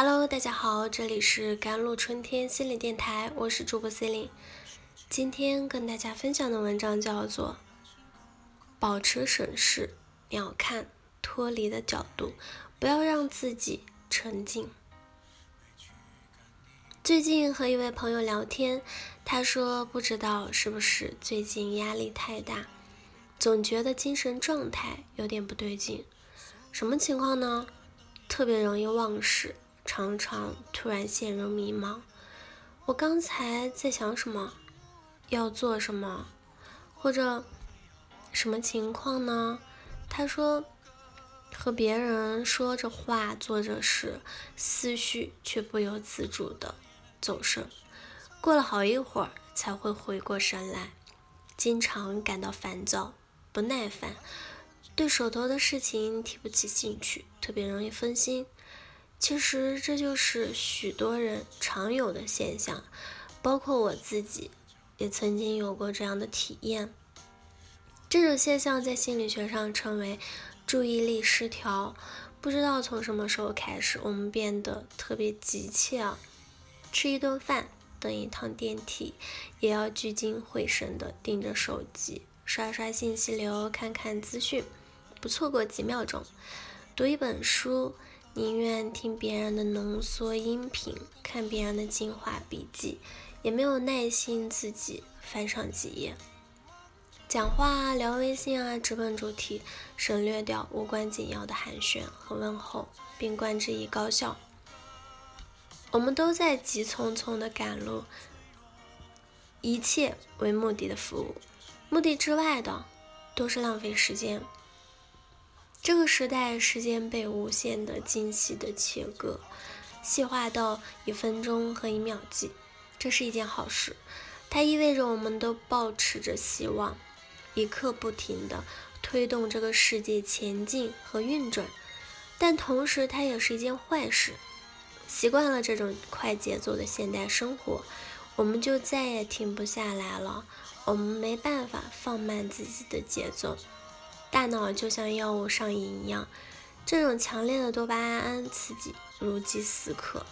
Hello，大家好，这里是甘露春天心理电台，我是主播 Celine，。今天跟大家分享的文章叫做《保持审视鸟瞰脱离的角度，不要让自己沉浸》。最近和一位朋友聊天，他说不知道是不是最近压力太大，总觉得精神状态有点不对劲。什么情况呢？特别容易忘事。常常突然陷入迷茫。我刚才在想什么？要做什么？或者什么情况呢？他说，和别人说着话，做着事，思绪却不由自主的走神。过了好一会儿才会回过神来，经常感到烦躁、不耐烦，对手头的事情提不起兴趣，特别容易分心。其实这就是许多人常有的现象，包括我自己也曾经有过这样的体验。这种现象在心理学上称为注意力失调。不知道从什么时候开始，我们变得特别急切啊！吃一顿饭、等一趟电梯，也要聚精会神地盯着手机，刷刷信息流，看看资讯，不错过几秒钟。读一本书。宁愿听别人的浓缩音频，看别人的精华笔记，也没有耐心自己翻上几页。讲话啊，聊微信啊，直奔主题，省略掉无关紧要的寒暄和问候，并冠之以高效。我们都在急匆匆的赶路，一切为目的的服务，目的之外的都是浪费时间。这个时代，时间被无限的精细的切割，细化到一分钟和一秒计，这是一件好事。它意味着我们都保持着希望，一刻不停的推动这个世界前进和运转。但同时，它也是一件坏事。习惯了这种快节奏的现代生活，我们就再也停不下来了。我们没办法放慢自己的节奏。大脑就像药物上瘾一样，这种强烈的多巴胺刺激如饥似渴，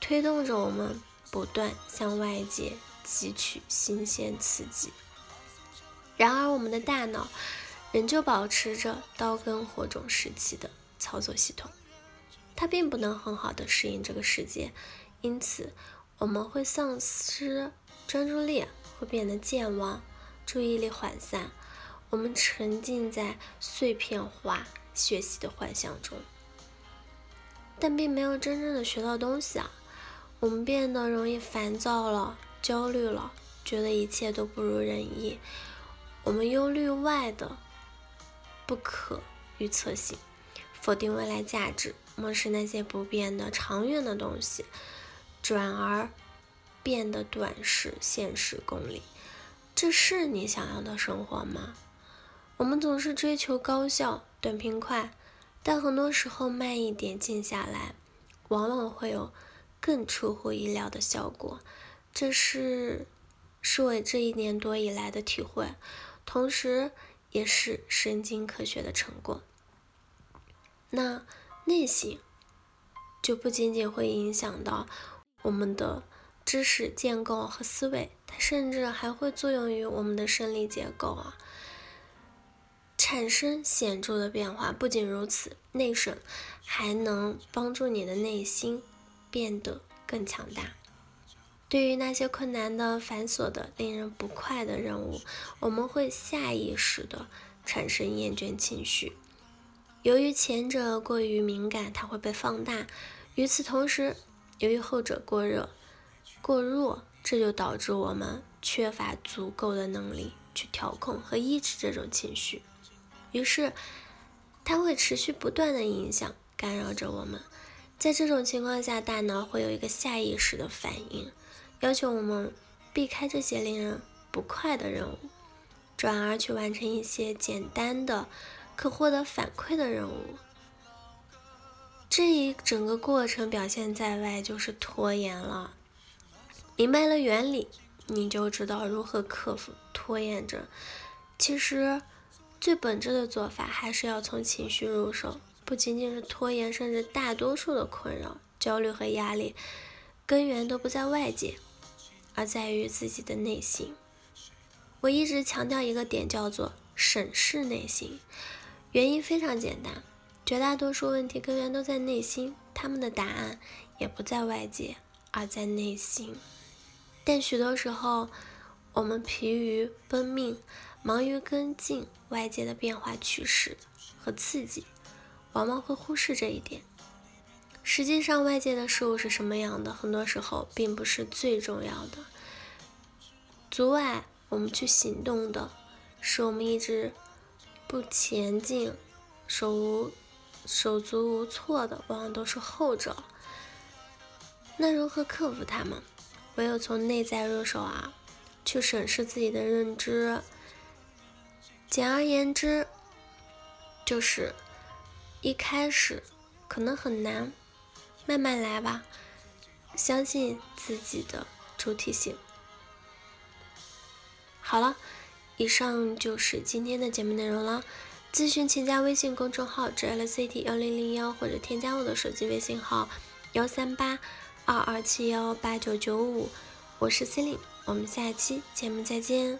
推动着我们不断向外界汲取新鲜刺激。然而，我们的大脑仍旧保持着刀耕火种时期的操作系统，它并不能很好的适应这个世界，因此我们会丧失专注力，会变得健忘，注意力涣散。我们沉浸在碎片化学习的幻想中，但并没有真正的学到东西啊！我们变得容易烦躁了、焦虑了，觉得一切都不如人意。我们忧虑外的不可预测性，否定未来价值，漠视那些不变的长远的东西，转而变得短视、现实、功利。这是你想要的生活吗？我们总是追求高效、短平快，但很多时候慢一点、静下来，往往会有更出乎意料的效果。这是是我这一年多以来的体会，同时也是神经科学的成果。那内省就不仅仅会影响到我们的知识建构和思维，它甚至还会作用于我们的生理结构啊。产生显著的变化。不仅如此，内省还能帮助你的内心变得更强大。对于那些困难的、繁琐的、令人不快的任务，我们会下意识的产生厌倦情绪。由于前者过于敏感，它会被放大；与此同时，由于后者过热、过弱，这就导致我们缺乏足够的能力去调控和抑制这种情绪。于是，它会持续不断的影响、干扰着我们。在这种情况下，大脑会有一个下意识的反应，要求我们避开这些令人不快的任务，转而去完成一些简单的、可获得反馈的任务。这一整个过程表现在外就是拖延了。明白了原理，你就知道如何克服拖延症。其实。最本质的做法还是要从情绪入手，不仅仅是拖延，甚至大多数的困扰焦虑和压力，根源都不在外界，而在于自己的内心。我一直强调一个点，叫做审视内心。原因非常简单，绝大多数问题根源都在内心，他们的答案也不在外界，而在内心。但许多时候，我们疲于奔命，忙于跟进外界的变化趋势和刺激，往往会忽视这一点。实际上，外界的事物是什么样的，很多时候并不是最重要的。阻碍我们去行动的，是我们一直不前进、手无手足无措的，往往都是后者。那如何克服它们？唯有从内在入手啊！去审视自己的认知，简而言之，就是一开始可能很难，慢慢来吧，相信自己的主体性。好了，以上就是今天的节目内容了。咨询请加微信公众号 “jlct 幺零零幺”或者添加我的手机微信号幺三八二二七幺八九九五，我是 c e l i n e 我们下期节目再见。